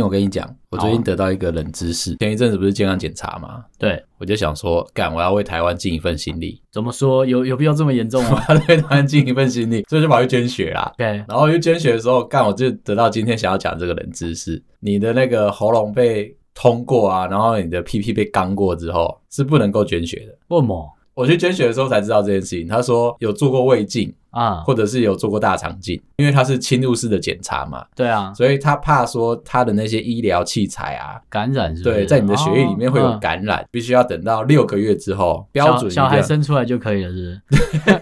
我跟你讲，我最近得到一个冷知识。前一阵子不是健康检查吗？对，我就想说，干，我要为台湾尽一份心力。怎么说？有有必要这么严重吗？我要为台湾尽一份心力，所以就跑去捐血啦。对，然后去捐血的时候，干，我就得到今天想要讲这个冷知识：你的那个喉咙被通过啊，然后你的屁屁被刚过之后，是不能够捐血的。为什么？我去捐血的时候才知道这件事情。他说有做过胃镜啊，或者是有做过大肠镜，因为它是侵入式的检查嘛。对啊，所以他怕说他的那些医疗器材啊感染是不是，对，在你的血液里面会有感染，哦、必须要等到六个月之后，标准小孩生出来就可以了，是不是？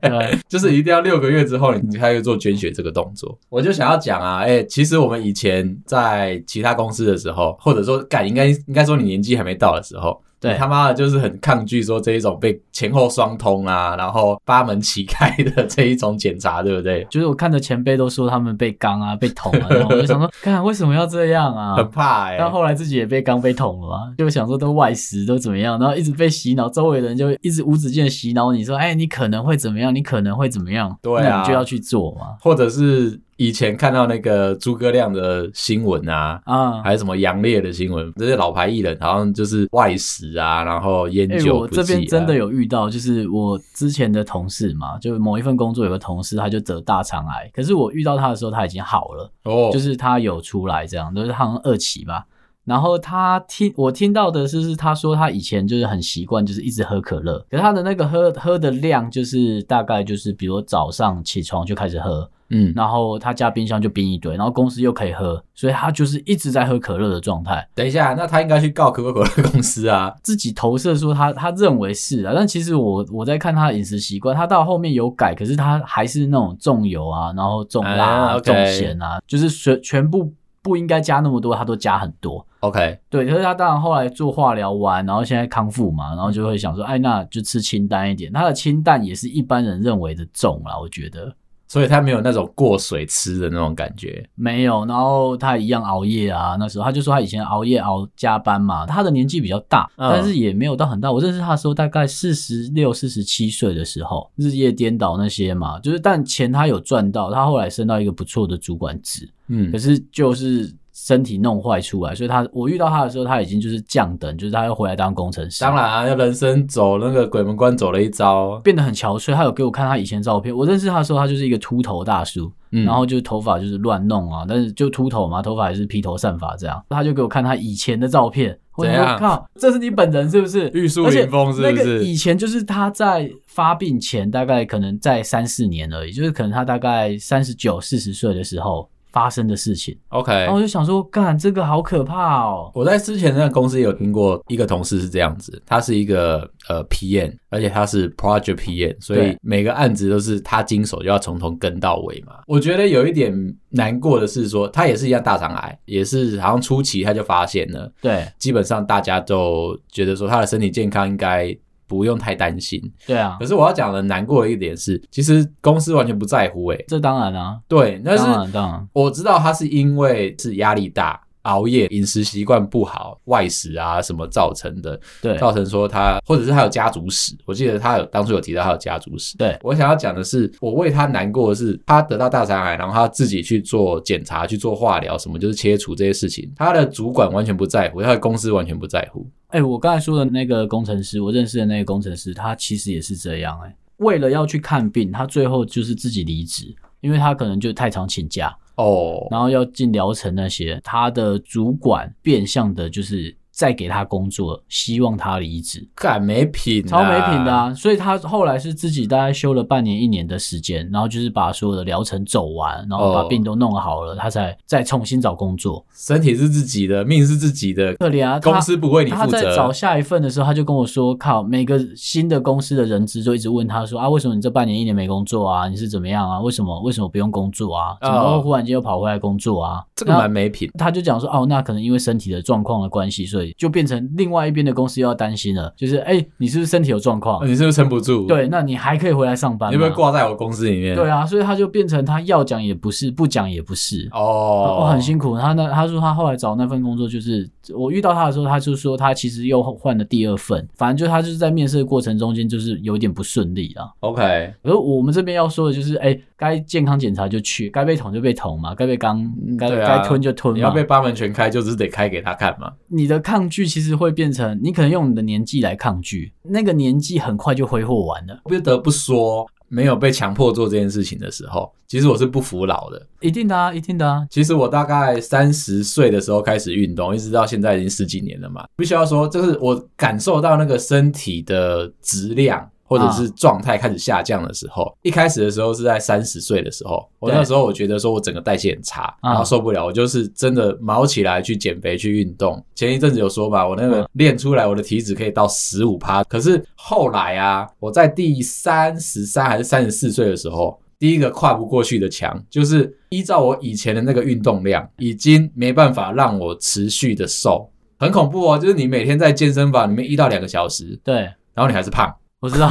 对，就是一定要六个月之后你才会做捐血这个动作。我就想要讲啊，哎、欸，其实我们以前在其他公司的时候，或者说干应该应该说你年纪还没到的时候。对，他妈的，就是很抗拒说这一种被前后双通啊，然后八门齐开的这一种检查，对不对？就是我看着前辈都说他们被刚啊、被捅啊，然后我就想说，看为什么要这样啊？很怕哎、欸。但后来自己也被刚被捅了嘛，就想说都外食都怎么样，然后一直被洗脑，周围的人就一直无止境的洗脑你说，哎，你可能会怎么样？你可能会怎么样？对啊，你就要去做嘛，或者是。以前看到那个诸葛亮的新闻啊，啊，还有什么杨烈的新闻，这些老牌艺人好像就是外食啊，然后烟酒我这边真的有遇到，就是我之前的同事嘛，就某一份工作有个同事，他就得大肠癌，可是我遇到他的时候他已经好了，哦，就是他有出来这样，都、就是好像二期吧。然后他听我听到的是，是他说他以前就是很习惯，就是一直喝可乐，可是他的那个喝喝的量就是大概就是，比如早上起床就开始喝。嗯，然后他家冰箱就冰一堆，然后公司又可以喝，所以他就是一直在喝可乐的状态。等一下，那他应该去告可口可乐公司啊？自己投射说他他认为是啊，但其实我我在看他的饮食习惯，他到后面有改，可是他还是那种重油啊，然后重辣啊、嗯 okay、重咸啊，就是全全部不应该加那么多，他都加很多。OK，对，可是他当然后来做化疗完，然后现在康复嘛，然后就会想说，哎，那就吃清淡一点。他的清淡也是一般人认为的重啦，我觉得。所以他没有那种过水吃的那种感觉，没有。然后他一样熬夜啊，那时候他就说他以前熬夜熬加班嘛。他的年纪比较大，嗯，但是也没有到很大。我认识他的时候大概四十六、四十七岁的时候，日夜颠倒那些嘛，就是但钱他有赚到，他后来升到一个不错的主管职，嗯，可是就是。身体弄坏出来，所以他我遇到他的时候，他已经就是降等，就是他要回来当工程师。当然啊，要人生走那个鬼门关走了一遭，变得很憔悴。他有给我看他以前照片，我认识他的时候，他就是一个秃头大叔，嗯，然后就是头发就是乱弄啊，但是就秃头嘛，头发还是披头散发这样。他就给我看他以前的照片，我说靠，这是你本人是不是？玉树临风是不是？以前就是他在发病前，大概可能在三四年而已，就是可能他大概三十九、四十岁的时候。发生的事情，OK，然后我就想说，干这个好可怕哦！我在之前那个公司也有听过一个同事是这样子，他是一个呃 PM，而且他是 Project PM，所以每个案子都是他经手，就要从头跟到尾嘛。我觉得有一点难过的是说，他也是一样大肠癌，也是好像初期他就发现了，对，基本上大家都觉得说他的身体健康应该。不用太担心，对啊。可是我要讲的难过的一点是，其实公司完全不在乎、欸，诶这当然啊，对，但是当然，当然，我知道他是因为是压力大。熬夜、饮食习惯不好、外食啊什么造成的，对，造成说他或者是他有家族史。我记得他有当初有提到他有家族史。对，我想要讲的是，我为他难过的是，他得到大肠癌，然后他自己去做检查、去做化疗，什么就是切除这些事情，他的主管完全不在乎，他的公司完全不在乎。哎、欸，我刚才说的那个工程师，我认识的那个工程师，他其实也是这样、欸。哎，为了要去看病，他最后就是自己离职，因为他可能就太常请假。哦、oh.，然后要进疗程那些，他的主管变相的就是。再给他工作，希望他离职，干没品，超没品的啊！所以他后来是自己大概休了半年、一年的时间，然后就是把所有的疗程走完，然后把病都弄好了，哦、他才再重新找工作。身体是自己的，命是自己的，可怜啊！公司不为你负责。他在找下一份的时候，他就跟我说：“靠，每个新的公司的人资就一直问他说啊，为什么你这半年、一年没工作啊？你是怎么样啊？为什么为什么不用工作啊？怎么忽然间又跑回来工作啊？”这个蛮没品。他就讲说：“哦，那可能因为身体的状况的关系，所以。”岁，就变成另外一边的公司又要担心了，就是哎、欸，你是不是身体有状况？你是不是撑不住？对，那你还可以回来上班吗？你会不会挂在我公司里面？对啊，所以他就变成他要讲也不是，不讲也不是。哦，我很辛苦。他那他说他后来找那份工作，就是我遇到他的时候，他就说他其实又换了第二份，反正就他就是在面试的过程中间就是有点不顺利啊。OK，而我们这边要说的就是，哎、欸，该健康检查就去，该被捅就被捅嘛，该被刚该该吞就吞嘛。你要被八门全开，就是得开给他看嘛。你的抗拒其实会变成，你可能用你的年纪来抗拒，那个年纪很快就挥霍完了。不得不说，没有被强迫做这件事情的时候，其实我是不服老的。一定的啊，一定的啊。其实我大概三十岁的时候开始运动，一直到现在已经十几年了嘛。必须要说，就是我感受到那个身体的质量。或者是状态开始下降的时候，啊、一开始的时候是在三十岁的时候，我那时候我觉得说我整个代谢很差，然后受不了，我就是真的卯起来去减肥去运动。前一阵子有说嘛，我那个练出来我的体脂可以到十五趴，可是后来啊，我在第三十三还是三十四岁的时候，第一个跨不过去的墙，就是依照我以前的那个运动量，已经没办法让我持续的瘦，很恐怖哦。就是你每天在健身房里面一到两个小时，对，然后你还是胖。我知道，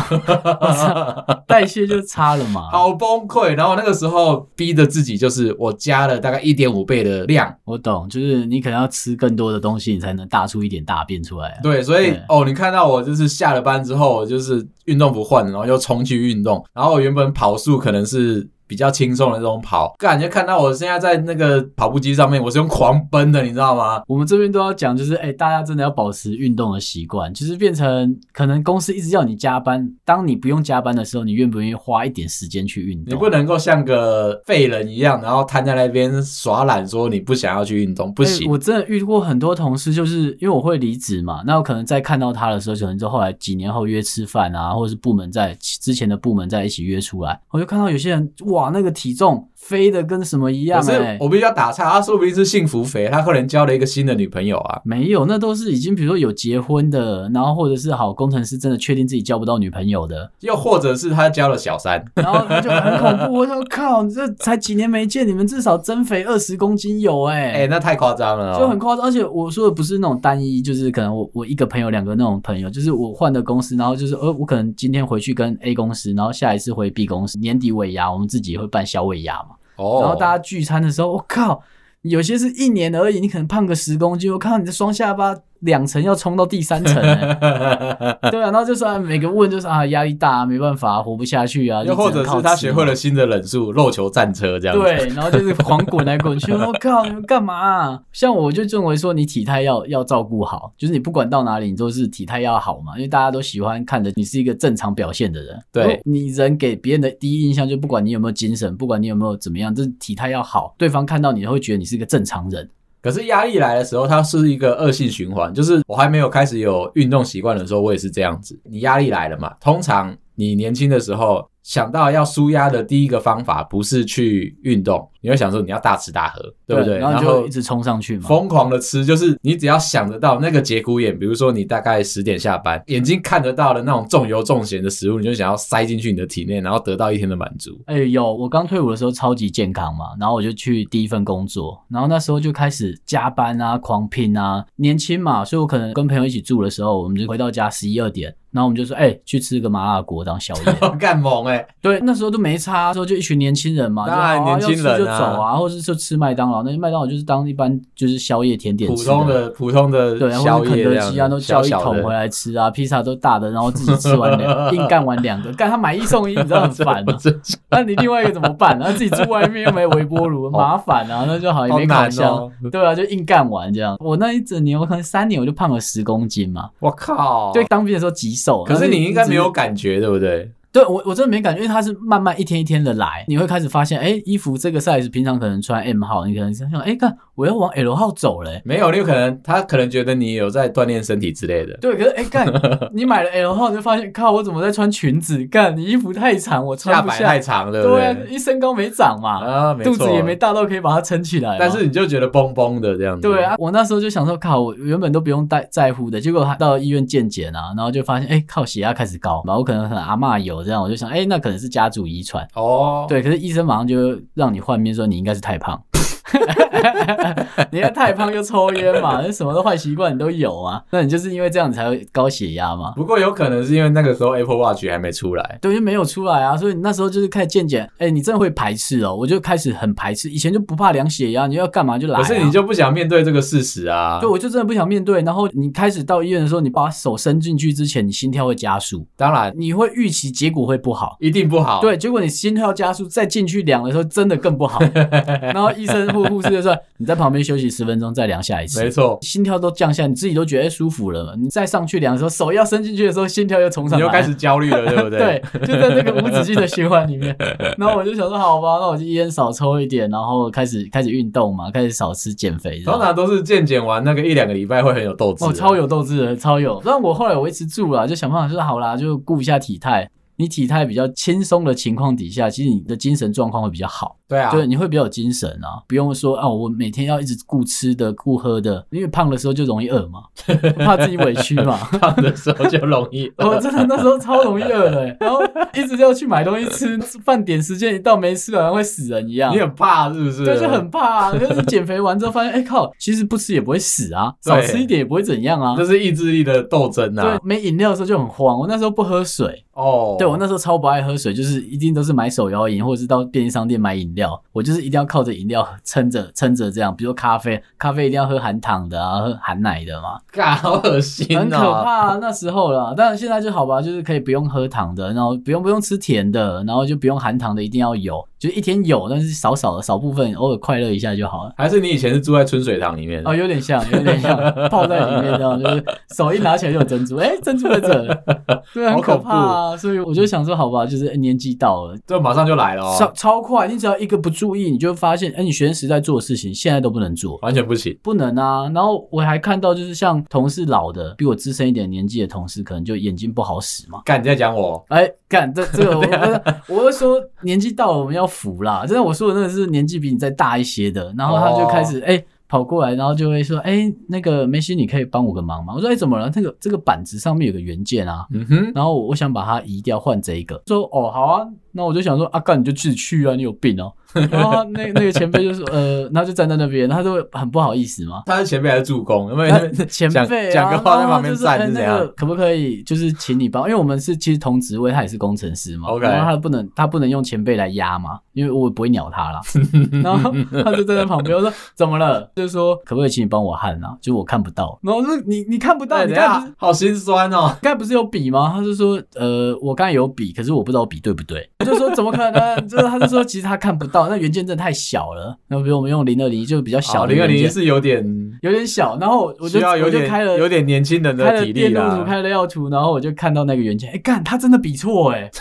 代谢就差了嘛，好崩溃。然后那个时候逼着自己，就是我加了大概一点五倍的量。我懂，就是你可能要吃更多的东西，你才能大出一点大便出来啊。对，所以哦，你看到我就是下了班之后，就是运动不换了，然后又冲去运动。然后我原本跑速可能是。比较轻松的这种跑，感觉看到我现在在那个跑步机上面，我是用狂奔的，你知道吗？我们这边都要讲，就是哎、欸，大家真的要保持运动的习惯，就是变成可能公司一直要你加班，当你不用加班的时候，你愿不愿意花一点时间去运动？你不能够像个废人一样，然后瘫在那边耍懒，说你不想要去运动，不行、欸。我真的遇过很多同事，就是因为我会离职嘛，那我可能在看到他的时候，可能就后来几年后约吃饭啊，或者是部门在之前的部门在一起约出来，我就看到有些人哇。哇，那个体重飞的跟什么一样、欸？可是我必须要打岔，他说不定是幸福肥，他可能交了一个新的女朋友啊。没有，那都是已经比如说有结婚的，然后或者是好工程师真的确定自己交不到女朋友的，又或者是他交了小三，然后他就很恐怖。我说靠，你这才几年没见，你们至少增肥二十公斤有哎、欸，哎、欸，那太夸张了、哦，就很夸张。而且我说的不是那种单一，就是可能我我一个朋友两个那种朋友，就是我换的公司，然后就是呃我可能今天回去跟 A 公司，然后下一次回 B 公司，年底尾牙我们自己也会办小尾牙嘛。哦，然后大家聚餐的时候，我靠，有些是一年而已，你可能胖个十公斤，我看到你的双下巴。两层要冲到第三层，欸，对啊，然后就说每个问就是啊压力大，没办法活不下去啊，又或者是他学会了新的忍术，肉球战车这样子，对，然后就是狂滚来滚去，我靠，你们干嘛啊？像我就认为说你体态要要照顾好，就是你不管到哪里，你都是体态要好嘛，因为大家都喜欢看着你是一个正常表现的人，对，你人给别人的第一印象就不管你有没有精神，不管你有没有怎么样，就是体态要好，对方看到你会觉得你是一个正常人。可是压力来的时候，它是一个恶性循环。就是我还没有开始有运动习惯的时候，我也是这样子。你压力来了嘛？通常你年轻的时候。想到要舒压的第一个方法，不是去运动，你会想说你要大吃大喝，对不对？然后就一直冲上去嘛，疯狂的吃，就是你只要想得到那个节骨眼，比如说你大概十点下班，眼睛看得到的那种重油重咸的食物，你就想要塞进去你的体内，然后得到一天的满足。哎，有，我刚退伍的时候超级健康嘛，然后我就去第一份工作，然后那时候就开始加班啊，狂拼啊，年轻嘛，所以我可能跟朋友一起住的时候，我们就回到家十一二点。然后我们就说，哎、欸，去吃个麻辣锅当宵夜，干猛哎！对，那时候都没差，那时候就一群年轻人嘛，当然年轻人、啊、就走啊，或者是就吃麦当劳，那麦当劳就是当一般就是宵夜甜点普通的普通的对，然后肯德基啊都叫一桶回来吃啊，披萨都大的，然后自己吃完两 硬干完两个，干他买一送一，你知道很烦吗？那你另外一个怎么办？然后自己住外面又没微波炉，麻烦啊，那就好也没烤箱，哦、对啊，就硬干完这样。我那一整年，我可能三年我就胖了十公斤嘛，我靠！对，当兵的时候极瘦，可是你应该。没有感觉，对不对？对我，我真的没感觉，因为它是慢慢一天一天的来，你会开始发现，哎，衣服这个 size 平常可能穿 M 号，你可能想想，哎，看我要往 L 号走嘞。没有，你有可能他可能觉得你有在锻炼身体之类的。对，可是哎，干 你买了 L 号，就发现，靠，我怎么在穿裙子？干你衣服太长，我穿不下。下摆太长了，对不对？对，一身高没长嘛，啊，没错，肚子也没大到可以把它撑起来。但是你就觉得绷绷的这样子。对啊，我那时候就想说，靠，我原本都不用带在乎的，结果他到医院健检啊，然后就发现，哎，靠，血压开始高，然后我可能很阿嬷有这样，我就想，哎，那。可能是家族遗传哦，对，可是医生马上就让你换面说你应该是太胖。你看太胖就抽烟嘛，那什么的坏习惯你都有啊。那你就是因为这样才会高血压嘛。不过有可能是因为那个时候 Apple Watch 还没出来，对，就没有出来啊。所以你那时候就是开始渐渐，哎、欸，你真的会排斥哦。我就开始很排斥，以前就不怕量血压，你要干嘛就来、啊。可是你就不想面对这个事实啊？对，我就真的不想面对。然后你开始到医院的时候，你把手伸进去之前，你心跳会加速。当然，你会预期结果会不好，一定不好。对，结果你心跳加速，再进去量的时候，真的更不好。然后医生或护士就说：“你在旁边休息十分钟，再量下一次。”没错，心跳都降下，你自己都觉得舒服了。你再上去量的时候，手要伸进去的时候，心跳又冲上来，你又开始焦虑了，对不对？对，就在那个无止境的循环里面。然后我就想说：“好吧，那我就烟少抽一点，然后开始开始运动嘛，开始少吃减肥。”通常都是健检完那个一两个礼拜会很有斗志，哦，超有斗志的，超有。但我后来维持住了，就想办法说好啦，就顾一下体态。你体态比较轻松的情况底下，其实你的精神状况会比较好。对啊，就是你会比较有精神啊，不用说啊，我每天要一直顾吃的、顾喝的，因为胖的时候就容易饿嘛，怕自己委屈嘛。胖的时候就容易饿，我真的那时候超容易饿的，然后一直要去买东西吃，饭点时间一到没吃好像会死人一样。你很怕是不是？对，就很怕。啊可是减肥完之后发现，哎、欸、靠，其实不吃也不会死啊，少吃一点也不会怎样啊。这是意志力的斗争啊。对，没饮料的时候就很慌。我那时候不喝水哦，对我那时候超不爱喝水，就是一定都是买手摇饮或者是到便利商店买饮料，我就是一定要。靠着饮料 撑着撑着这样，比如说咖啡，咖啡一定要喝含糖的啊，喝含奶的嘛，嘎，好恶心，很可怕、啊、那时候了。当然现在就好吧，就是可以不用喝糖的，然后不用不用吃甜的，然后就不用含糖的，一定要有。就一天有，但是少少的少部分，偶尔快乐一下就好了。还是你以前是住在春水堂里面？哦，有点像，有点像泡在里面这样，就是手一拿起来就有珍珠，哎、欸，珍珠在这，对，很可怕啊。所以我就想说，好吧，就是年纪到了，这马上就来了、哦，超超快。你只要一个不注意，你就发现，哎、欸，你学生时代做的事情，现在都不能做，完全不行，不能啊。然后我还看到，就是像同事老的，比我资深一点年纪的同事，可能就眼睛不好使嘛。干，你在讲我？哎、欸，干，这这个 我，我是说年纪到了，我们要服啦，真的。我说的那个是年纪比你再大一些的，然后他就开始哎、oh. 欸、跑过来，然后就会说哎、欸、那个梅西，你可以帮我个忙吗？我说哎、欸、怎么了？那个这个板子上面有个原件啊，嗯哼，然后我想把它移掉换这一个，说哦好啊。那我就想说，阿、啊、干你就自己去啊，你有病哦、喔。然后那那个前辈就说，呃，然后就站在那边，他就会很不好意思嘛。他是前辈还是助攻？因为前辈讲个话在旁边站是这样、欸那个。可不可以就是请你帮？因为我们是其实同职位，他也是工程师嘛。OK。然后他不能他不能用前辈来压嘛，因为我也不会鸟他啦。然后他就站在旁边，我说怎么了？就是说可不可以请你帮我焊啊？就我看不到。然后我说你你看不到，你看不是好心酸哦。刚才不是有笔吗？他就说呃，我刚才有笔，可是我不知道笔对不对。我就说怎么可能？就是他就说其实他看不到，那元件真的太小了。那比如我们用零二零一就比较小，零二零一是有点有点小。然后我就我就开了有点年轻人的体力啦，开了电路图，开了料图，然后我就看到那个元件，哎干，他真的比错哎。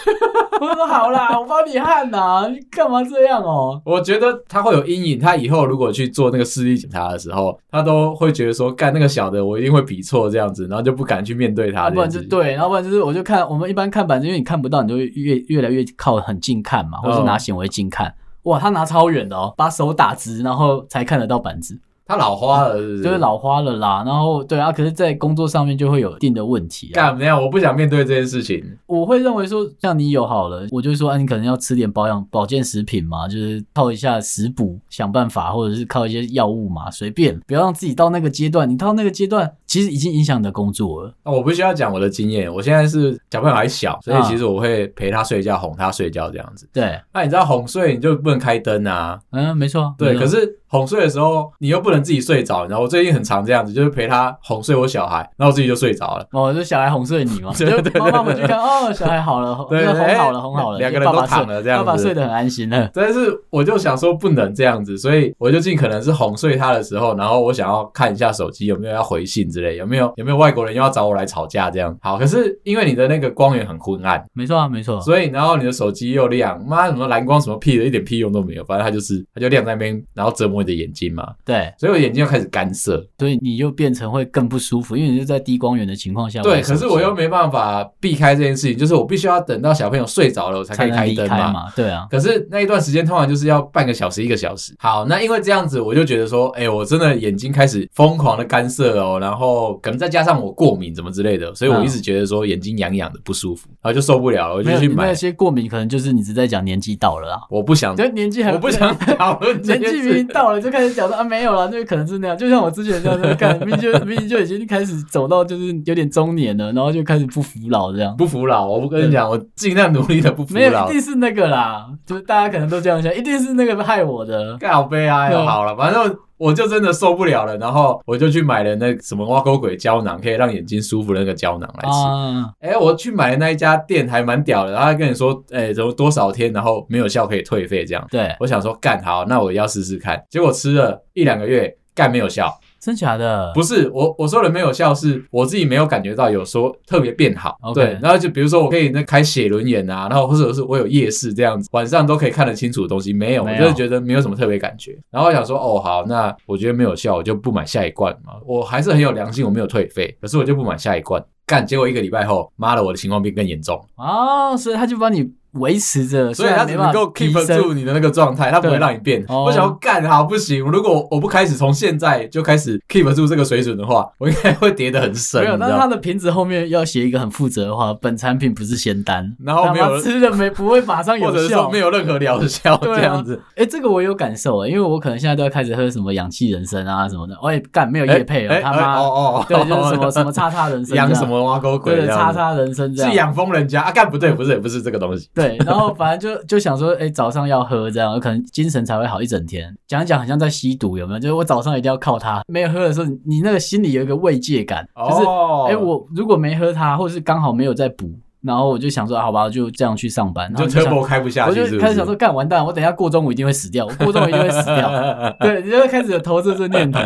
我说好啦，我帮你焊呐，你干嘛这样哦？我觉得他会有阴影，他以后如果去做那个视力检查的时候，他都会觉得说干那个小的，我一定会比错这样子，然后就不敢去面对他。不然就对，然后不然就是我就看我们一般看板子，因为你看不到，你就会越越来越靠很近看嘛，或者是拿显微镜看。哇，他拿超远的哦，把手打直，然后才看得到板子。他老花了是不是？就是老花了啦，然后对啊，可是，在工作上面就会有一定的问题。干怎么样？我不想面对这件事情。我会认为说，像你有好了，我就说，啊，你可能要吃点保养保健食品嘛，就是靠一下食补，想办法，或者是靠一些药物嘛，随便，不要让自己到那个阶段。你到那个阶段，其实已经影响你的工作了。我不需要讲我的经验，我现在是小朋友还小，所以其实我会陪他睡觉，哄他睡觉这样子。对，那你知道哄睡你就不能开灯啊？嗯，没错。对，可是。哄睡的时候，你又不能自己睡着，然后我最近很常这样子，就是陪他哄睡我小孩，然后我自己就睡着了。哦，就小孩哄睡你嘛？对 对对，妈妈回去看，哦，小孩好了，对，哄好了，哄好了，两个人都躺了，这样子，爸爸睡得很安心了。但是我就想说不能这样子，所以我就尽可能是哄睡他的时候，然后我想要看一下手机有没有要回信之类，有没有有没有外国人又要找我来吵架这样。好，可是因为你的那个光源很昏暗，没错啊，没错。所以然后你的手机又亮，妈什么蓝光什么屁的，一点屁用都没有，反正它就是它就亮在那边，然后折磨你的眼睛嘛。对，所以我眼睛又开始干涩，所以你就变成会更不舒服，因为你就在低光源的情况下。对，可是我又没办法避开这件事情，就是我必须要等到小朋友睡着了，我才可以开灯嘛，嘛。对啊。可是那一段时间通常就是要半个小时、一个小时。好，那因为这样子，我就觉得说，哎、欸，我真的眼睛开始疯狂的干涩哦，然后后可能再加上我过敏怎么之类的，所以我一直觉得说眼睛痒痒的不舒服，然后就受不了了，我就去买。那些过敏可能就是你只在讲年纪到了啦，我不想，就年纪还我不想讨论年纪明明到了就开始讲说啊没有了，那个可能是那样，就像我之前这样子看，明明就明明就已经开始走到就是有点中年了，然后就开始不服老这样，不服老，我不跟你讲，我尽量努力的不服老，没有一定是那个啦，就是大家可能都这样想，一定是那个害我的，好悲哀哦，好了，反正。我就真的受不了了，然后我就去买了那什么挖沟鬼胶囊，可以让眼睛舒服的那个胶囊来吃。哎、啊欸，我去买的那一家店还蛮屌的，然后他跟你说，哎、欸，怎么多少天，然后没有效可以退费这样。对，我想说干好，那我要试试看。结果吃了一两个月，干没有效。真假的？不是我我说的没有效，是我自己没有感觉到有说特别变好。对，然后就比如说我可以那开写轮眼啊，然后或者是我有夜视这样子，晚上都可以看得清楚的东西，没有，没有我就是觉得没有什么特别感觉。然后我想说，哦好，那我觉得没有效，我就不买下一罐嘛。我还是很有良心，我没有退费，可是我就不买下一罐。干，结果一个礼拜后，妈的，我的情况变更严重。哦，所以他就帮你。维持着，所以他只能够 keep 住你的那个状态，他不会让你变。我想要干好不行，如果我不开始从现在就开始 keep 住这个水准的话，我应该会跌得很深。没有，但是它的瓶子后面要写一个很负责的话：本产品不是仙丹，然后没有吃的没 不会马上有效，或者说没有任何疗效这样子。哎，这个我有感受啊，因为我可能现在都要开始喝什么氧气人参啊什么的。我也干没有叶配了，他妈哦哦，对，就是什么什么叉叉人参，养什么挖沟鬼，对，叉叉人参这样，是养蜂人家啊？干不对，不是不是这个东西。对，然后反正就。就就想说，哎、欸，早上要喝这样，可能精神才会好一整天。讲一讲，好像在吸毒，有没有？就是我早上一定要靠它，没有喝的时候，你那个心里有一个慰藉感，就是，哎、欸，我如果没喝它，或者是刚好没有在补。然后我就想说，好吧，就这样去上班。然后就车博开不下去，我就开始想说，干完蛋，我等一下过中午一定会死掉，我过中午一定会死掉。对，你就会开始有投射这念头。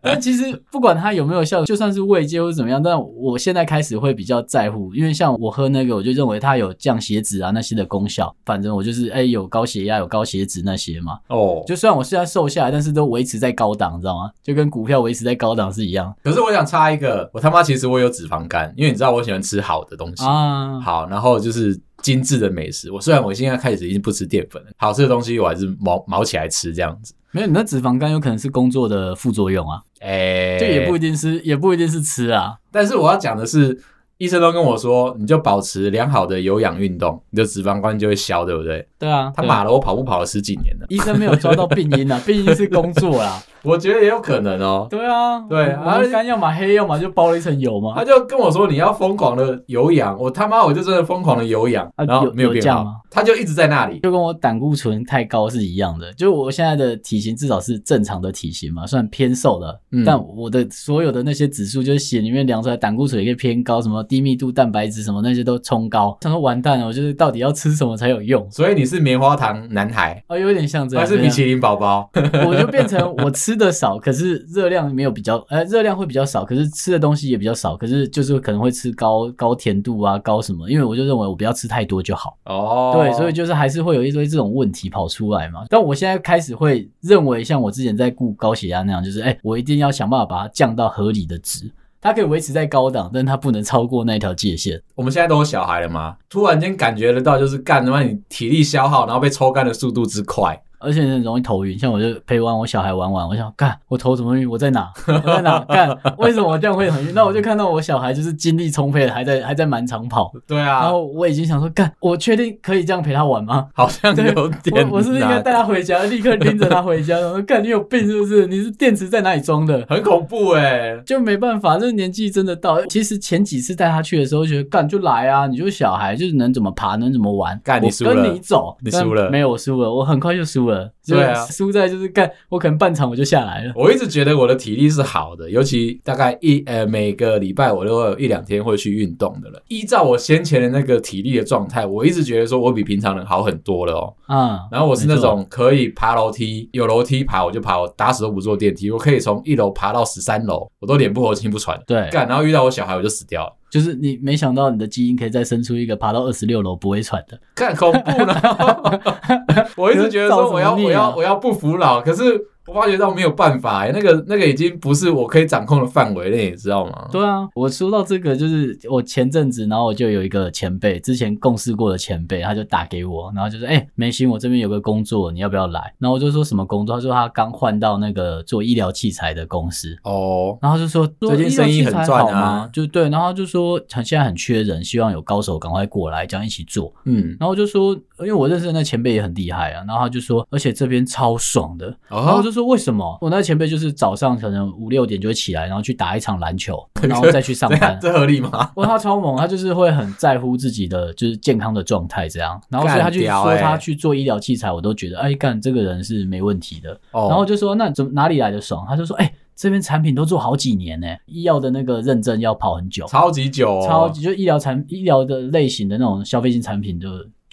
但其实不管它有没有效，就算是慰藉或者怎么样，但我现在开始会比较在乎，因为像我喝那个，我就认为它有降血脂啊那些的功效。反正我就是哎，有高血压、有高血脂那些嘛。哦。就虽然我现在瘦下来，但是都维持在高档，你知道吗？就跟股票维持在高档是一样。可是我想插一个，我他妈其实我有脂肪肝，因为你知道我喜欢吃好的东西啊。好，然后就是。精致的美食。我虽然我现在开始已经不吃淀粉了，好吃的东西我还是毛毛起来吃这样子。没有，你那脂肪肝有可能是工作的副作用啊。哎、欸，这也不一定是，也不一定是吃啊。但是我要讲的是，医生都跟我说，你就保持良好的有氧运动，你的脂肪肝就会消，对不对？对啊。他妈的，我跑步跑了十几年了，医生没有抓到病因啊，病因是工作啦。我觉得也有可能哦。对啊，对，然后肝要么黑，要么就包了一层油嘛。他就跟我说，你要疯狂的有氧，我他妈我就真的疯狂的有氧，然后没有变好，他就一直在那里，就跟我胆固醇太高是一样的。就我现在的体型至少是正常的体型嘛，算偏瘦的，但我的所有的那些指数，就是血里面量出来胆固醇也可以偏高，什么低密度蛋白质什么那些都冲高。他说完蛋了，我就是到底要吃什么才有用？所以你是棉花糖男孩哦，有点像这样，还是米其林宝宝？我就变成我吃的少，可是。热量没有比较，呃，热量会比较少，可是吃的东西也比较少，可是就是可能会吃高高甜度啊，高什么？因为我就认为我不要吃太多就好。哦，对，所以就是还是会有一堆这种问题跑出来嘛。但我现在开始会认为，像我之前在顾高血压那样，就是哎、欸，我一定要想办法把它降到合理的值，它可以维持在高档，但它不能超过那条界限。我们现在都有小孩了吗？突然间感觉得到，就是干的话，你体力消耗，然后被抽干的速度之快。而且很容易头晕，像我就陪完我小孩玩玩，我想干，我头怎么晕？我在哪？我在哪？干，为什么我这样会很晕？那我就看到我小孩就是精力充沛的，还在还在满场跑。对啊。然后我已经想说，干，我确定可以这样陪他玩吗？好像有点。我我是不是应该带他回家，立刻拎着他回家？我说干，你有病是不是？你是电池在哪里装的？很恐怖哎、欸，就没办法，这年纪真的到。其实前几次带他去的时候，觉得干就来啊，你就是小孩，就是能怎么爬，能怎么玩。干，你输了。跟你走，你输了。没有，我输了，我很快就输了。对啊。输在就是干，我可能半场我就下来了。我一直觉得我的体力是好的，尤其大概一呃每个礼拜我都会有一两天会去运动的了。依照我先前的那个体力的状态，我一直觉得说我比平常人好很多了哦。嗯，然后我是那种可以爬楼梯，有楼梯爬我就爬，我打死都不坐电梯，我可以从一楼爬到十三楼，我都脸不红心不喘。对，干，然后遇到我小孩我就死掉了。就是你没想到你的基因可以再生出一个爬到二十六楼不会喘的，太恐怖了。我一直觉得说我要 我要我要不服老，可是我发觉到没有办法、欸，那个那个已经不是我可以掌控的范围内，你知道吗？对啊，我说到这个，就是我前阵子，然后我就有一个前辈，之前共事过的前辈，他就打给我，然后就说：“哎、欸，梅心，我这边有个工作，你要不要来？”然后我就说什么工作？他说他刚换到那个做医疗器材的公司哦，然后就说最近生意很赚啊，就对，然后就说很现在很缺人，希望有高手赶快过来，这样一起做。嗯，然后我就说，因为我认识的那前辈也很厉害啊，然后他就说，而且这边超爽的，然后我就说为什么？我那前辈就是早上可能五六点就会起来，然后去打一场篮球，然后再去上班，这合理吗？哇，他超猛，他就是会很在乎自己的就是健康的状态这样，然后所以他就说他去做医疗器材，我都觉得哎干这个人是没问题的。然后就说那怎么哪里来的爽？他就说哎。这边产品都做好几年呢，医药的那个认证要跑很久，超级久哦，超级就医疗产医疗的类型的那种消费性产品就。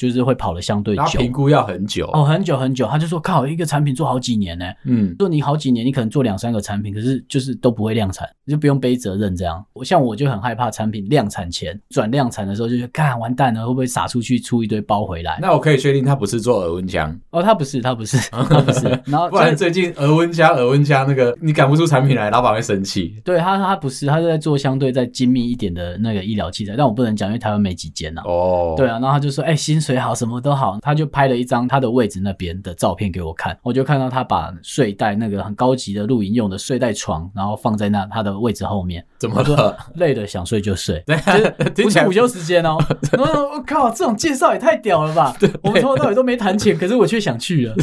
就是会跑的相对久，评估要很久哦，很久很久。他就说靠，一个产品做好几年呢。嗯，做你好几年，你可能做两三个产品，可是就是都不会量产，你就不用背责任这样。我像我就很害怕产品量产前转量产的时候，就觉得干完蛋了，会不会撒出去出一堆包回来？那我可以确定他不是做耳温枪哦，他不是，他不是，他不是。然后 不然最近耳温枪、耳温枪那个你赶不出产品来，老板会生气。对他，他不是，他是在做相对再精密一点的那个医疗器材，但我不能讲，因为台湾没几间呐。哦，对啊，然后他就说，哎、欸，薪水好，什么都好。他就拍了一张他的位置那边的照片给我看，我就看到他把睡袋那个很高级的露营用的睡袋床，然后放在那他的位置后面。怎么了？累的想睡就睡，不是午休时间哦。我靠，这种介绍也太屌了吧！我们从头到尾都没谈钱，可是我却想去了。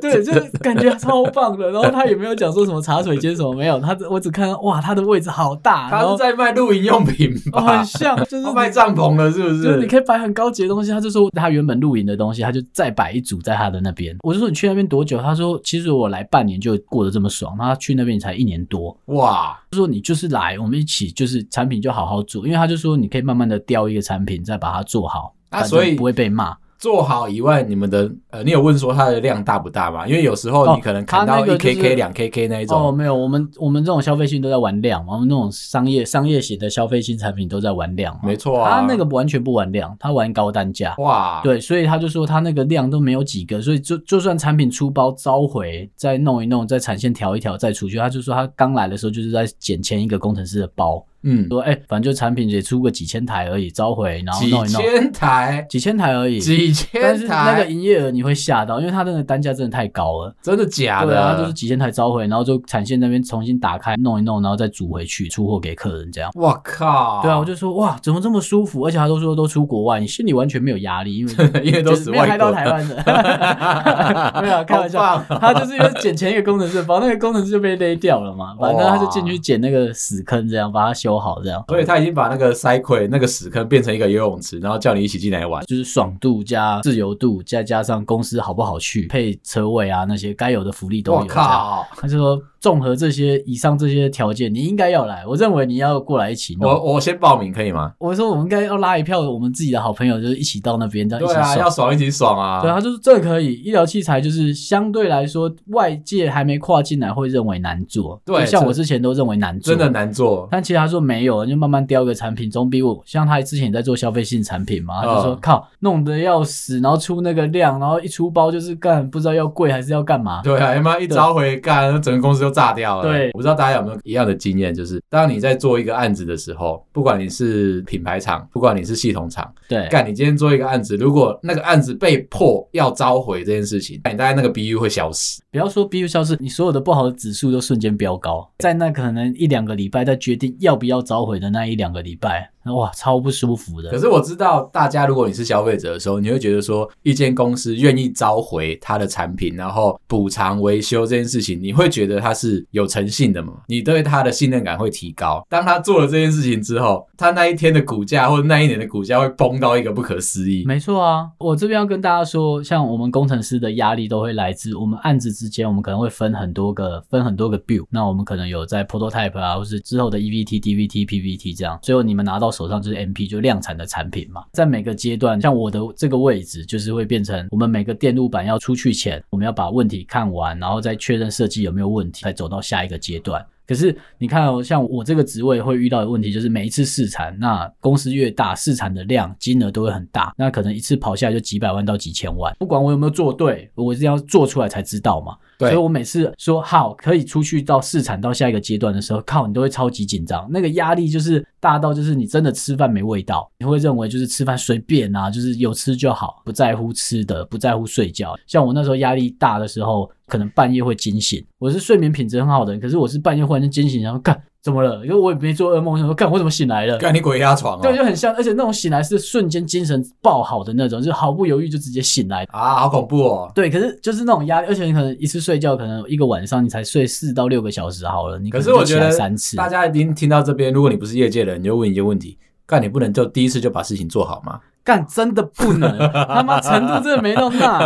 对，就是感觉超棒的。然后他也没有讲说什么茶水间什么没有，他我只看到哇，他的位置好大。他是在卖露营用品吧？很像，就是卖帐篷的，是不是？就是你可以摆很高级的东西。他就说他原本露营的东西，他就再摆一组在他的那边。我就说你去那边多久？他说其实我来半年就过得这么爽。他去那边才一年多。哇！他说你就是来，我们一起就是产品就好好做，因为他就说你可以慢慢的雕一个产品，再把它做好，啊，所以不会被骂。做好以外，你们的呃，你有问说它的量大不大吗？因为有时候你可能砍到一 KK、两 KK 那一种。哦，没有，我们我们这种消费性都在玩量，我们那种商业商业型的消费性产品都在玩量。没错啊，他那个完全不玩量，他玩高单价。哇，对，所以他就说他那个量都没有几个，所以就就算产品出包召回，再弄一弄，再产线调一调再出去，他就说他刚来的时候就是在捡前一个工程师的包。嗯，说哎、欸，反正就产品也出个几千台而已，召回然后弄一弄，几千台，几千台而已，几千台，但是那个营业额你会吓到，因为它那个单价真的太高了，真的假的？对啊，就是几千台召回，然后就产线那边重新打开弄一弄，然后再组回去出货给客人这样。我靠！对啊，我就说哇，怎么这么舒服？而且他都说都出国外，你心里完全没有压力，因为 因为都是没有开到台湾的，没有开玩笑，他就是因为捡前一个工程师，把那个工程师就被勒掉了嘛，反正他就进去捡那个死坑，这样把它修好这样，所以他。已经把那个塞葵那个屎坑变成一个游泳池，然后叫你一起进来玩，就是爽度加自由度，再加上公司好不好去，配车位啊那些该有的福利都有。我靠！他就说。综合这些以上这些条件，你应该要来。我认为你要过来一起弄。我我先报名可以吗？我说我们应该要拉一票我们自己的好朋友，就是一起到那边，这样一起爽。对啊，要爽一起爽啊！对，他就是这可以。医疗器材就是相对来说，外界还没跨进来会认为难做。对，像我之前都认为难做，真的难做。但其实他说没有，就慢慢雕个产品，总比我像他之前也在做消费性产品嘛，他就说、嗯、靠，弄得要死，然后出那个量，然后一出包就是干，不知道要贵还是要干嘛。对啊，他妈一召回干，整个公司就炸掉了。对。我不知道大家有没有一样的经验，就是当你在做一个案子的时候，不管你是品牌厂，不管你是系统厂，对，干你今天做一个案子，如果那个案子被迫要召回这件事情，你大概那个 BU 会消失。不要说 BU 消失，你所有的不好的指数都瞬间飙高，在那可能一两个礼拜，在决定要不要召回的那一两个礼拜。哇，超不舒服的。可是我知道，大家如果你是消费者的时候，你会觉得说，一间公司愿意召回他的产品，然后补偿维修这件事情，你会觉得他是有诚信的吗？你对他的信任感会提高。当他做了这件事情之后，他那一天的股价或者那一年的股价会崩到一个不可思议。没错啊，我这边要跟大家说，像我们工程师的压力都会来自我们案子之间，我们可能会分很多个，分很多个 build。那我们可能有在 prototype 啊，或是之后的 EVT、DVT、PVT 这样，最后你们拿到手上就是 MP，就量产的产品嘛。在每个阶段，像我的这个位置，就是会变成我们每个电路板要出去前，我们要把问题看完，然后再确认设计有没有问题，再走到下一个阶段。可是你看哦，像我这个职位会遇到的问题，就是每一次试产，那公司越大，试产的量金额都会很大，那可能一次跑下来就几百万到几千万。不管我有没有做对，我一定要做出来才知道嘛。所以我每次说好可以出去到试产到下一个阶段的时候，靠，你都会超级紧张，那个压力就是大到就是你真的吃饭没味道，你会认为就是吃饭随便啊，就是有吃就好，不在乎吃的，不在乎睡觉。像我那时候压力大的时候，可能半夜会惊醒。我是睡眠品质很好的人，可是我是半夜忽然间惊醒，然后干。怎么了？因为我也没做噩梦，想说干我怎么醒来了？干你鬼压床啊！对，就很像，而且那种醒来是瞬间精神爆好的那种，就毫不犹豫就直接醒来啊，好恐怖哦！对，可是就是那种压力，而且你可能一次睡觉，可能一个晚上你才睡四到六个小时好了，你可是我起来三次。大家已经听到这边，如果你不是业界的人，你就问一个问题：干你不能就第一次就把事情做好吗？干真的不能，他妈程度真的没那么大，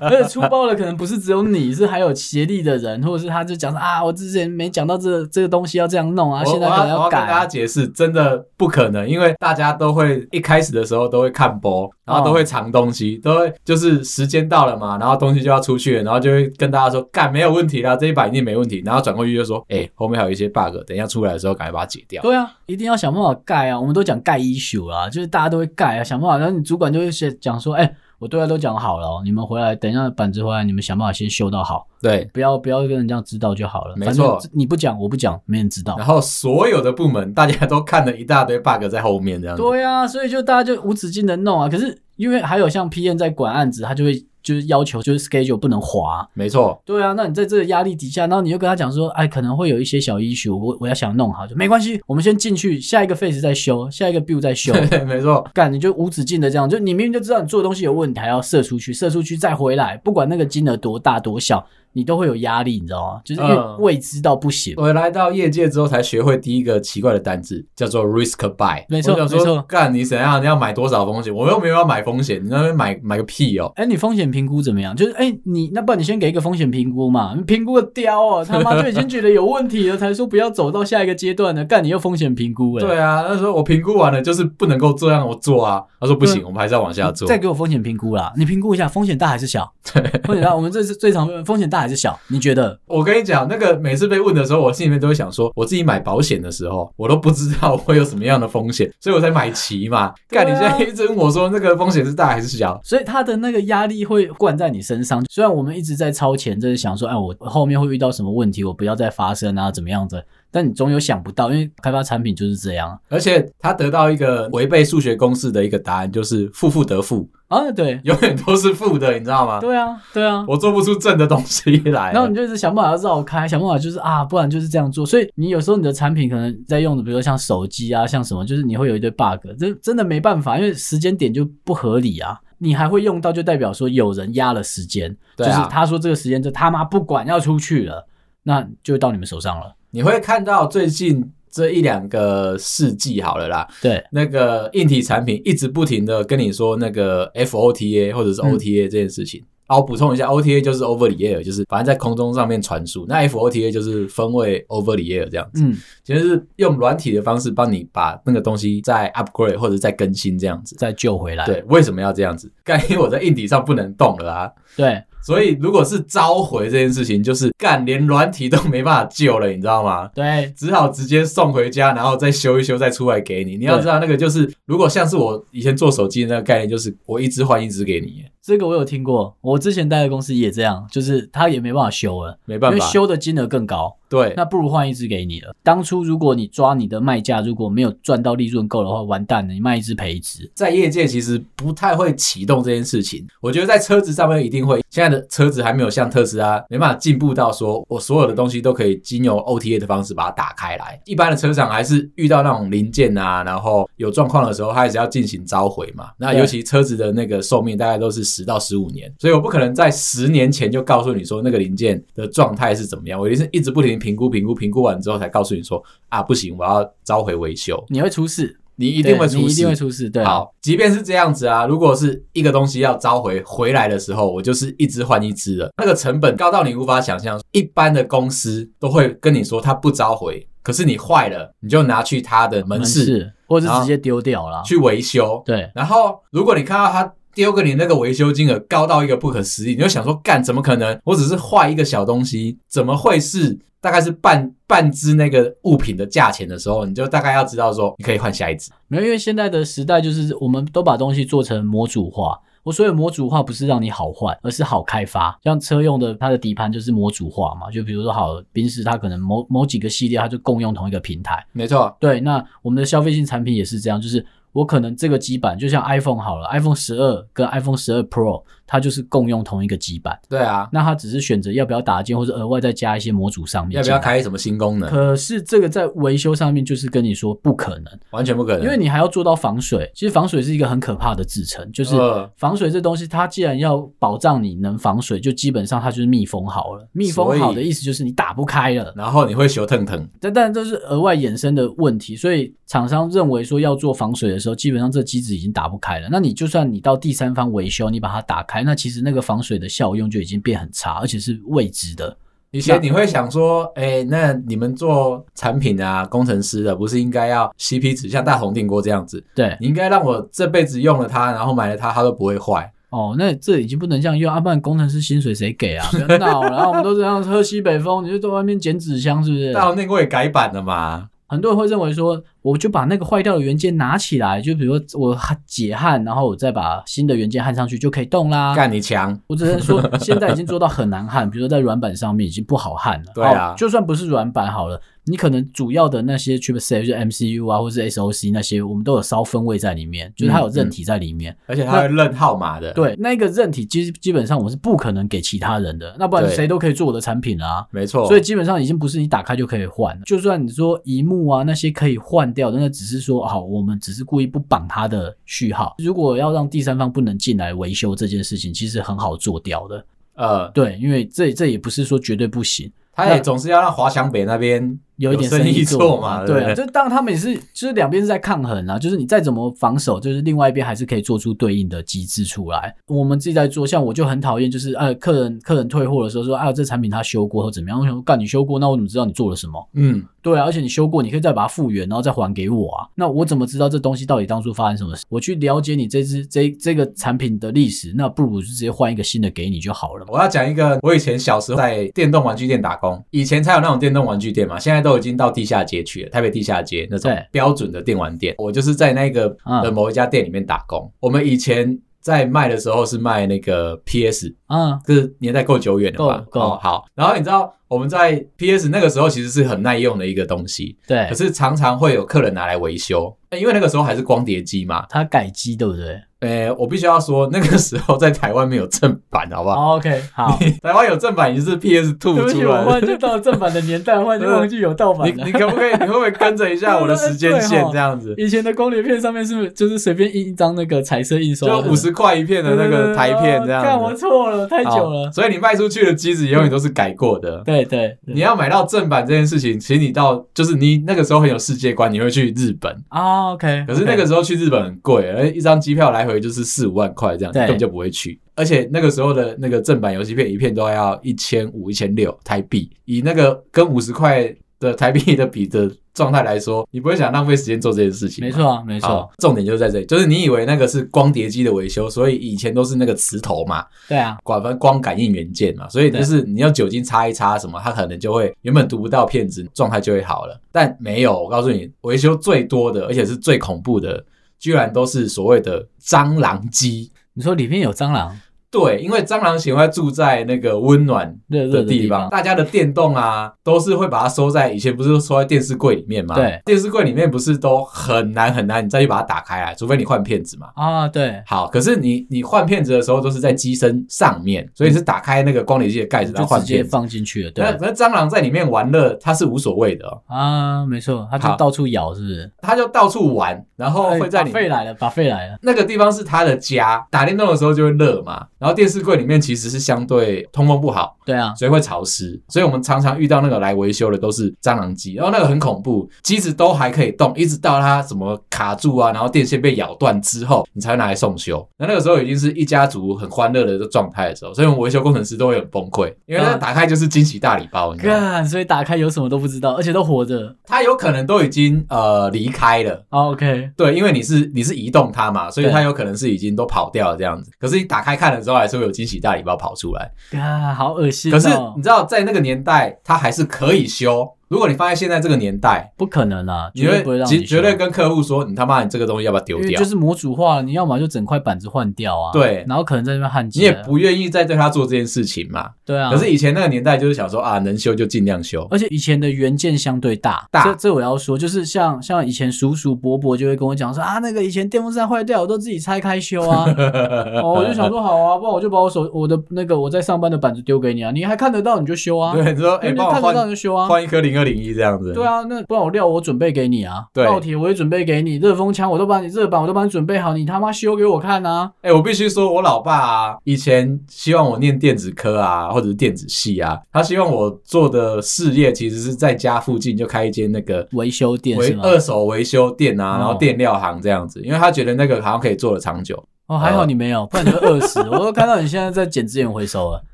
而且出包的可能不是只有你，是还有协力的人，或者是他就讲说啊，我之前没讲到这个、这个东西要这样弄啊，现在可能要改。我要跟大家解释，真的不可能，因为大家都会一开始的时候都会看播，然后都会藏东西，哦、都会就是时间到了嘛，然后东西就要出去了，然后就会跟大家说干没有问题啦，这一把一定没问题，然后转过去就说哎、欸，后面还有一些 bug，等一下出来的时候赶快把它解掉。对啊，一定要想办法盖啊，我们都讲盖 issue 啊，就是大家都会盖啊，想办法，然后你主管就会写。讲说，哎、欸，我对外都讲好了、哦，你们回来，等一下板子回来，你们想办法先修到好，对，不要不要跟人家知道就好了。没错，你不讲，我不讲，没人知道。然后所有的部门，大家都看了一大堆 bug 在后面，这样子。对啊，所以就大家就无止境的弄啊。可是因为还有像 P N 在管案子，他就会。就是要求，就是 schedule 不能滑，没错。对啊，那你在这个压力底下，然后你又跟他讲说，哎，可能会有一些小 issue，我我要想弄好，就没关系，我们先进去，下一个 phase 再修，下一个 build 再修，对 没错。干，你就无止境的这样，就你明明就知道你做的东西有问题，还要射出去，射出去再回来，不管那个金额多大多小。你都会有压力，你知道吗？就是因为未知到不行。我来到业界之后，才学会第一个奇怪的单字，叫做 risk buy。没错，没错。干，你怎样？你要买多少风险？我又没有要买风险，你那边买买个屁哦！哎，你风险评估怎么样？就是哎，你那不然你先给一个风险评估嘛？你评估个雕啊！他妈就已经觉得有问题了，才说不要走到下一个阶段呢。干，你又风险评估了。对啊，那时候我评估完了，就是不能够这样我做啊。他说不行，我们还是要往下做。再给我风险评估啦！你评估一下，风险大还是小？对，风险大。我们这是最常问，风险大还是小？你觉得？我跟你讲，那个每次被问的时候，我心里面都会想说，我自己买保险的时候，我都不知道会有什么样的风险，所以我才买齐嘛。干，你现在一直问我说，那个风险是大还是小？所以他的那个压力会灌在你身上。虽然我们一直在超前，就是想说，哎，我后面会遇到什么问题，我不要再发生啊，怎么样子？但你总有想不到，因为开发产品就是这样。而且他得到一个违背数学公式的一个答案，就是负负得负啊，对，永远都是负的，你知道吗？对啊，对啊，我做不出正的东西来。然后你就是想办法要绕开，想办法就是啊，不然就是这样做。所以你有时候你的产品可能在用的，比如说像手机啊，像什么，就是你会有一堆 bug，这真的没办法，因为时间点就不合理啊。你还会用到，就代表说有人压了时间，就是他说这个时间就他妈不管要出去了，那就到你们手上了。你会看到最近这一两个世纪好了啦，对，那个硬体产品一直不停的跟你说那个 FOTA 或者是 OTA 这件事情。好，我补充一下，OTA 就是 Over the Air，就是反正在空中上面传输。那 FOTA 就是分位 Over the Air 这样子，嗯，其实是用软体的方式帮你把那个东西再 upgrade 或者再更新这样子，再救回来。对，为什么要这样子？刚因为我在硬体上不能动了啊。对。所以，如果是召回这件事情，就是干连软体都没办法救了，你知道吗？对，只好直接送回家，然后再修一修，再出来给你。你要知道，那个就是，如果像是我以前做手机的那个概念，就是我一只换一只给你。这个我有听过，我之前待的公司也这样，就是他也没办法修了，没办法，因为修的金额更高。对，那不如换一只给你了。当初如果你抓你的卖价，如果没有赚到利润够的话，完蛋了，你卖一只赔一只。在业界其实不太会启动这件事情，我觉得在车子上面一定会。现在的车子还没有像特斯拉没办法进步到说我所有的东西都可以经由 OTA 的方式把它打开来。一般的车厂还是遇到那种零件啊，然后有状况的时候，它还是要进行召回嘛。那尤其车子的那个寿命大概都是十到十五年。所以我不可能在十年前就告诉你说那个零件的状态是怎么样，我一定是一直不停评估、评估、评估完之后才告诉你说啊，不行，我要召回维修。你会出事，你一定会出事，你一定会出事。对，好，即便是这样子啊，如果是一个东西要召回回来的时候，我就是一只换一只的，那个成本高到你无法想象。一般的公司都会跟你说他不召回，可是你坏了，你就拿去他的门市，或者是直接丢掉了去维修。对，然后如果你看到他。丢给你那个维修金额高到一个不可思议，你就想说干，怎么可能？我只是坏一个小东西，怎么会是大概是半半支那个物品的价钱的时候，你就大概要知道说你可以换下一支。没有，因为现在的时代就是我们都把东西做成模组化。我所有模组化不是让你好换，而是好开发。像车用的，它的底盘就是模组化嘛，就比如说好，宾士它可能某某几个系列，它就共用同一个平台。没错，对，那我们的消费性产品也是这样，就是我可能这个基板就像 iPhone 好了，iPhone 十二跟 iPhone 十二 Pro。它就是共用同一个基板，对啊，那它只是选择要不要打建，或者额外再加一些模组上面，要不要开什么新功能？可是这个在维修上面就是跟你说不可能，完全不可能，因为你还要做到防水。其实防水是一个很可怕的制成，就是防水这东西，它既然要保障你能防水，就基本上它就是密封好了。密封好的意思就是你打不开了，然后你会修腾腾。但但这是额外衍生的问题，所以厂商认为说要做防水的时候，基本上这机子已经打不开了。那你就算你到第三方维修，你把它打开，那其实那个防水的效用就已经变很差，而且是未知的。以前你会想说，哎、欸，那你们做产品啊，工程师的不是应该要 CP 值像大红电锅这样子？对，你应该让我这辈子用了它，然后买了它，它都不会坏。哦，那这已经不能这样用，啊，不然工程师薪水谁给啊？不要闹，然后我们都这样喝西北风，你就在外面捡纸箱，是不是？大红电锅也改版了嘛？很多人会认为说，我就把那个坏掉的元件拿起来，就比如说我解焊，然后我再把新的元件焊上去就可以动啦。干你强！我只能说，现在已经做到很难焊，比如说在软板上面已经不好焊了。对啊，就算不是软板好了。你可能主要的那些 chipset 就 MCU 啊，或是 SOC 那些，我们都有烧分位在里面，就是它有韧体在里面，嗯嗯、而且它会认号码的。对，那个韧体基基本上我是不可能给其他人的，那不然谁都可以做我的产品了啊。没错，所以基本上已经不是你打开就可以换，就算你说萤幕啊那些可以换掉的，那只是说好，我们只是故意不绑它的序号。如果要让第三方不能进来维修这件事情，其实很好做掉的。呃，对，因为这这也不是说绝对不行，他也总是要让华强北那边。有一点生意做嘛，对啊，就当然他们也是，就是两边是在抗衡啊，就是你再怎么防守，就是另外一边还是可以做出对应的机制出来。我们自己在做，像我就很讨厌，就是呃，客人客人退货的时候说，啊，这产品他修过或怎么样，我想说，干你修过，那我怎么知道你做了什么？嗯，对啊，而且你修过，你可以再把它复原，然后再还给我啊。那我怎么知道这东西到底当初发生什么事？我去了解你这只这这个产品的历史，那不如就直接换一个新的给你就好了。我要讲一个，我以前小时候在电动玩具店打工，以前才有那种电动玩具店嘛，现在都已经到地下。街去了，台北地下街那种标准的电玩店，我就是在那个的某一家店里面打工。嗯、我们以前在卖的时候是卖那个 PS，嗯，就是年代够久远了吧？够、哦、好。然后你知道我们在 PS 那个时候其实是很耐用的一个东西，对。可是常常会有客人拿来维修，因为那个时候还是光碟机嘛，它改机对不对？诶、欸，我必须要说，那个时候在台湾没有正版，好不好？OK，好。台湾有正版已经是 PS Two 出来了。对不起，我忽然就到了正版的年代，忽然就忘记有盗版了。你你可不可以，你会不会跟着一下我的时间线这样子？以前的光碟片上面是不是就是随便印一张那个彩色印刷，就五十块一片的那个台片这样子？看我错了，太久了。所以你卖出去的机子永远都是改过的。对对，对，你要买到正版这件事情，其实你到就是你那个时候很有世界观，你会去日本啊。OK，可是那个时候去日本很贵，而一张机票来回就是四五万。块这样根本就不会去，而且那个时候的那个正版游戏片一片都要一千五、一千六台币，以那个跟五十块的台币的比的状态来说，你不会想浪费时间做这件事情。没错啊，没错。重点就是在这里，就是你以为那个是光碟机的维修，所以以前都是那个磁头嘛，对啊，寡分光感应元件嘛，所以就是你要酒精擦一擦什么，它可能就会原本读不到片子，状态就会好了。但没有，我告诉你，维修最多的，而且是最恐怖的。居然都是所谓的蟑螂机，你说里面有蟑螂？对，因为蟑螂喜欢住在那个温暖的地方，地方大家的电动啊，都是会把它收在以前不是都收在电视柜里面吗？对，电视柜里面不是都很难很难，你再去把它打开来，除非你换片子嘛。啊，对。好，可是你你换片子的时候都是在机身上面，所以是打开那个光碟机的盖子，然后换直接放进去了。对，那那蟑螂在里面玩乐，它是无所谓的哦。啊，没错，它就到处咬，是不是？它就到处玩，然后会在里面。把费来了，把费来了。那个地方是它的家，打电动的时候就会热嘛，然后电视柜里面。其实是相对通风不好，对啊，所以会潮湿，所以我们常常遇到那个来维修的都是蟑螂机，然后那个很恐怖，机子都还可以动，一直到它什么卡住啊，然后电线被咬断之后，你才会拿来送修。那那个时候已经是一家族很欢乐的状态的时候，所以我们维修工程师都会很崩溃，因为它打开就是惊喜大礼包，你知道吗？所以打开有什么都不知道，而且都活着，它有可能都已经呃离开了。OK，对，因为你是你是移动它嘛，所以它有可能是已经都跑掉了这样子。可是你打开看的时候，还是会有惊喜大礼包跑出来。啊，好恶心哦！可是你知道，在那个年代，它还是可以修，如果你放在现在这个年代，不可能啊，绝对不会让你绝对跟客户说，你他妈你这个东西要不要丢掉？就是模组化了，你要么就整块板子换掉啊。对，然后可能在那边焊接，你也不愿意再对他做这件事情嘛。对啊。可是以前那个年代就是想说啊，能修就尽量修，而且以前的原件相对大。大，这这我要说，就是像像以前叔叔伯伯就会跟我讲说啊，那个以前电风扇坏掉，我都自己拆开修啊。哦，我就想说好啊，不然我就把我手我的那个我在上班的板子丢给你啊，你还看得到你就修啊。对，你说哎，看得到你。就修啊，换一颗零二零一这样子。对啊，那不然我料我准备给你啊，烙铁我也准备给你，热风枪我都帮你热板我都帮你准备好，你他妈修给我看啊！哎、欸，我必须说，我老爸啊，以前希望我念电子科啊，或者是电子系啊，他希望我做的事业其实是在家附近就开一间那个维修店，维二手维修店啊，然后电料行这样子，因为他觉得那个好像可以做的长久。哦，还好你没有，不然你会饿死。我都看到你现在在捡资源回收了，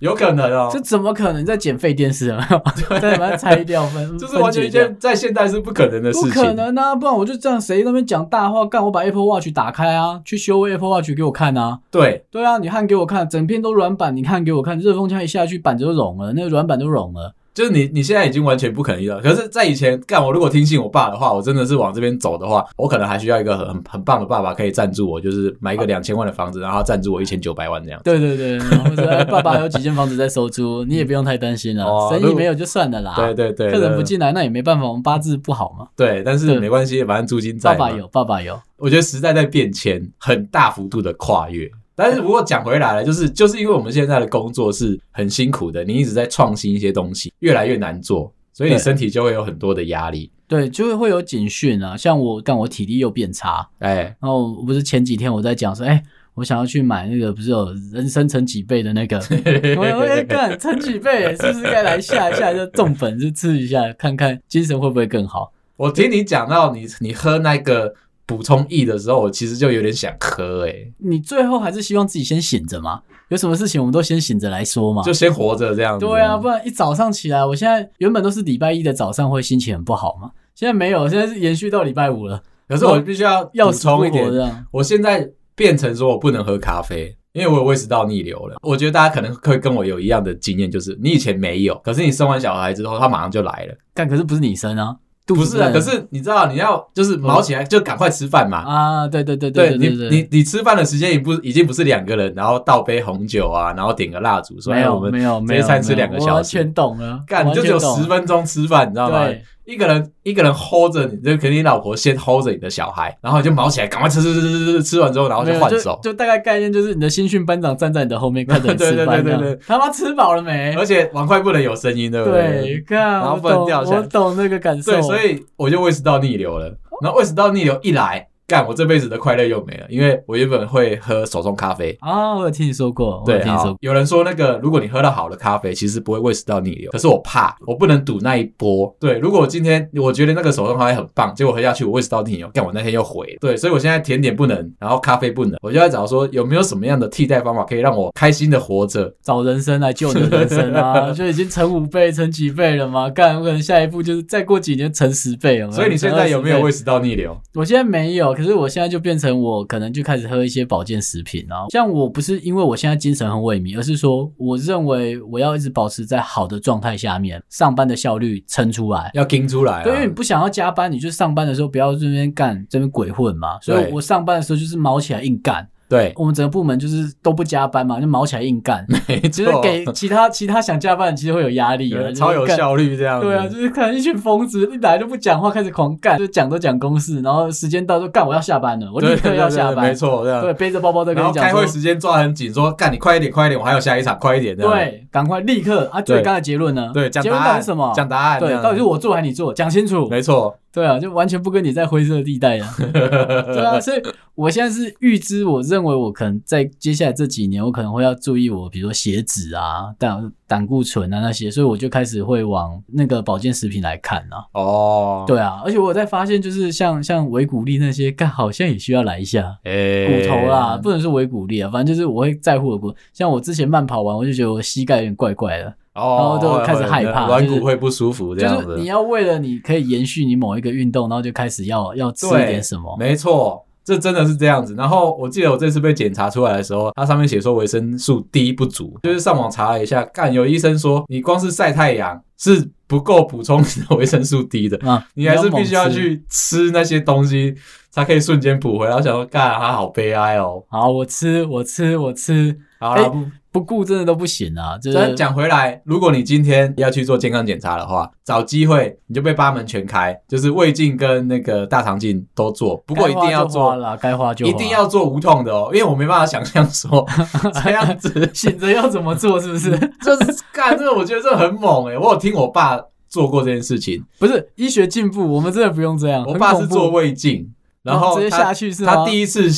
有可能哦。这怎么可能在捡废电视啊？再把它拆掉分，就是完全一件在现代是不可能的事情。不可能啊，不然我就这样，谁那边讲大话，干我把 Apple Watch 打开啊，去修 Apple Watch 给我看啊。对对啊，你焊给我看，整片都软板，你焊给我看，热风枪一下去，板子都融了，那个软板都融了。就是你，你现在已经完全不可能遇到。可是，在以前干，我如果听信我爸的话，我真的是往这边走的话，我可能还需要一个很很棒的爸爸可以赞助我，就是买一个两千万的房子，然后赞助我一千九百万这样。对对对，爸爸还有几间房子在收租，你也不用太担心了，哦、生意没有就算了啦。对对对，客人不进来那也没办法，我们八字不好嘛。对，但是没关系，反正租金在。爸爸有，爸爸有。我觉得时代在变迁，很大幅度的跨越。但是不过讲回来了，就是就是因为我们现在的工作是很辛苦的，你一直在创新一些东西，越来越难做，所以你身体就会有很多的压力。对，就会会有警讯啊，像我但我体力又变差，哎，然后不是前几天我在讲说，哎，我想要去买那个不是有人生成几倍的那个，我说哎干乘几倍，是不是该来下一下就重本就吃一下，看看精神会不会更好？我听你讲到你你喝那个。补充 E 的时候，我其实就有点想喝诶、欸。你最后还是希望自己先醒着吗？有什么事情我们都先醒着来说嘛，就先活着这样子。对啊，不然一早上起来，我现在原本都是礼拜一的早上会心情很不好嘛，现在没有，现在是延续到礼拜五了。可是我必须要要充一点，我现在变成说我不能喝咖啡，因为我有胃食道逆流了。我觉得大家可能会跟我有一样的经验，就是你以前没有，可是你生完小孩之后，他马上就来了。但可是不是你生啊。不是啊，可是你知道，你要就是忙起来就赶快吃饭嘛。啊，对对对对，对你你你吃饭的时间已不已经不是两个人，然后倒杯红酒啊，然后点个蜡烛，所以我们没有这一餐吃两个小时，完全懂了，干你就只有十分钟吃饭，你知道吗？一个人一个人 hold 着你，就肯定你老婆先 hold 着你的小孩，然后你就忙起来，赶快吃吃吃吃吃，吃完之后然后就换手，就大概概念就是你的新训班长站在你的后面看着你 吃饭，对对对对，他妈吃饱了没？而且碗筷不能有声音，对不对？对，看，然后不能掉下来，我懂那个感受。对，所以我就胃食道逆流了，然后胃食道逆流一来。干，我这辈子的快乐又没了，因为我原本会喝手冲咖啡啊、哦，我有听你说过，对，听你说过有人说那个，如果你喝到好的咖啡，其实不会胃食道逆流，可是我怕，我不能赌那一波。对，如果我今天我觉得那个手冲咖啡很棒，结果喝下去我胃食道逆流，干我那天又毁了。对，所以我现在甜点不能，然后咖啡不能，我就在找说有没有什么样的替代方法可以让我开心的活着，找人生来救你的人生啊，就已经乘五倍、乘几倍了吗？干，我可能下一步就是再过几年乘十倍了。所以你现在有没有胃食道逆流？我现在没有，可是我现在就变。成我可能就开始喝一些保健食品，然后像我不是因为我现在精神很萎靡，而是说我认为我要一直保持在好的状态下面，上班的效率撑出来，要跟出来。对，因为你不想要加班，你就上班的时候不要这边干这边鬼混嘛。所以我上班的时候就是卯起来硬干。对，我们整个部门就是都不加班嘛，就卯起来硬干，没错，就是给其他其他想加班的其实会有压力，超有效率这样。对啊，就是看一群疯子一来就不讲话，开始狂干，就讲都讲公事，然后时间到就干，我要下班了，我立刻要下班，没错，这样。对，背着包包在跟你讲，开会时间抓很紧，说干你快一点，快一点，我还有下一场，快一点。对，赶快立刻啊！最刚的结论呢？对，讲答案是什么？讲答案。对，到底是我做还是你做？讲清楚。没错。对啊，就完全不跟你在灰色地带了。对啊，所以我现在是预知，我认为我可能在接下来这几年，我可能会要注意我，比如说血脂啊、胆胆固醇啊那些，所以我就开始会往那个保健食品来看啊。哦，对啊，而且我在发现，就是像像维骨力那些，干好像也需要来一下。欸、骨头啦，不能说维骨力啊，反正就是我会在乎的骨。像我之前慢跑完，我就觉得我膝盖有点怪怪的。然后就开始害怕，软骨会不舒服这样子。就是你要为了你可以延续你某一个运动，然后就开始要要吃一点什么。没错，这真的是这样子。然后我记得我这次被检查出来的时候，它上面写说维生素 D 不足，就是上网查了一下，干有医生说你光是晒太阳是不够补充维生素 D 的，啊，你还是必须要去吃那些东西才可以瞬间补回来。我想说，干他好悲哀哦。好，我吃，我吃，我吃。好了。欸不顾真的都不行啊！就是讲回来，如果你今天要去做健康检查的话，找机会你就被八门全开，就是胃镜跟那个大肠镜都做。不过一定要做了，该花就花，一定要做无痛的哦，因为我没办法想象说 这样子 醒着要怎么做，是不是？就是干这个，我觉得这很猛诶、欸、我有听我爸做过这件事情，不是医学进步，我们真的不用这样。我爸是做胃镜。然后直接下去是吗？他第一次，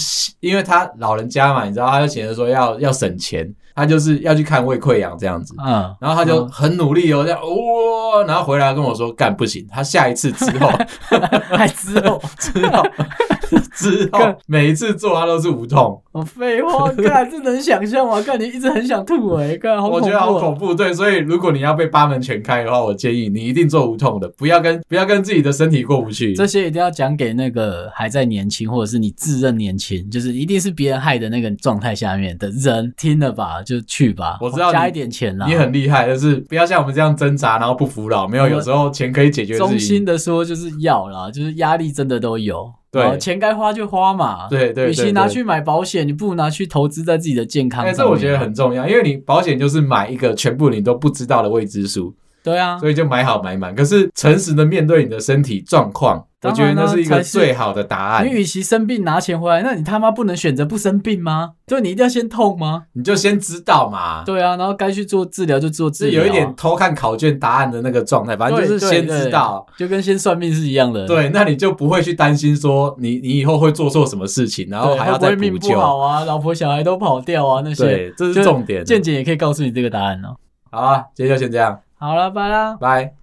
因为他老人家嘛，你知道，他就写着说要要省钱，他就是要去看胃溃疡这样子。嗯，然后他就很努力哦，这样哇，然后回来跟我说干不行，他下一次之后，还之后 之后之后每一次做他都是无痛。我，废话，干这能想象吗？干你一直很想吐诶，干好恐怖。我觉得好恐怖，对，所以如果你要被八门全开的话，我建议你一定做无痛的，不要跟不要跟自己的身体过不去。这些一定要讲给那个还在。在年轻，或者是你自认年轻，就是一定是别人害的那个状态下面的人，听了吧，就去吧。我知道加一点钱啦，你很厉害，就是不要像我们这样挣扎，然后不服老。没有，有时候钱可以解决。衷心的说，就是要啦，就是压力真的都有。对，钱该花就花嘛。对对，与其拿去买保险，你不如拿去投资在自己的健康上面。这我觉得很重要，因为你保险就是买一个全部你都不知道的未知数。对啊，所以就买好买满。可是诚实的面对你的身体状况，我觉得那是一个最好的答案。你与其生病拿钱回来，那你他妈不能选择不生病吗？就你一定要先痛吗？你就先知道嘛。对啊，然后该去做治疗就做治疗。是有一点偷看考卷答案的那个状态，反正就是先知道，就跟先算命是一样的。对，那你就不会去担心说你你以后会做错什么事情，然后还要再补救。不好啊，老婆小孩都跑掉啊，那些。对，这是重点。健检也可以告诉你这个答案哦。好啊，今天就先这样。好了，拜啦，拜。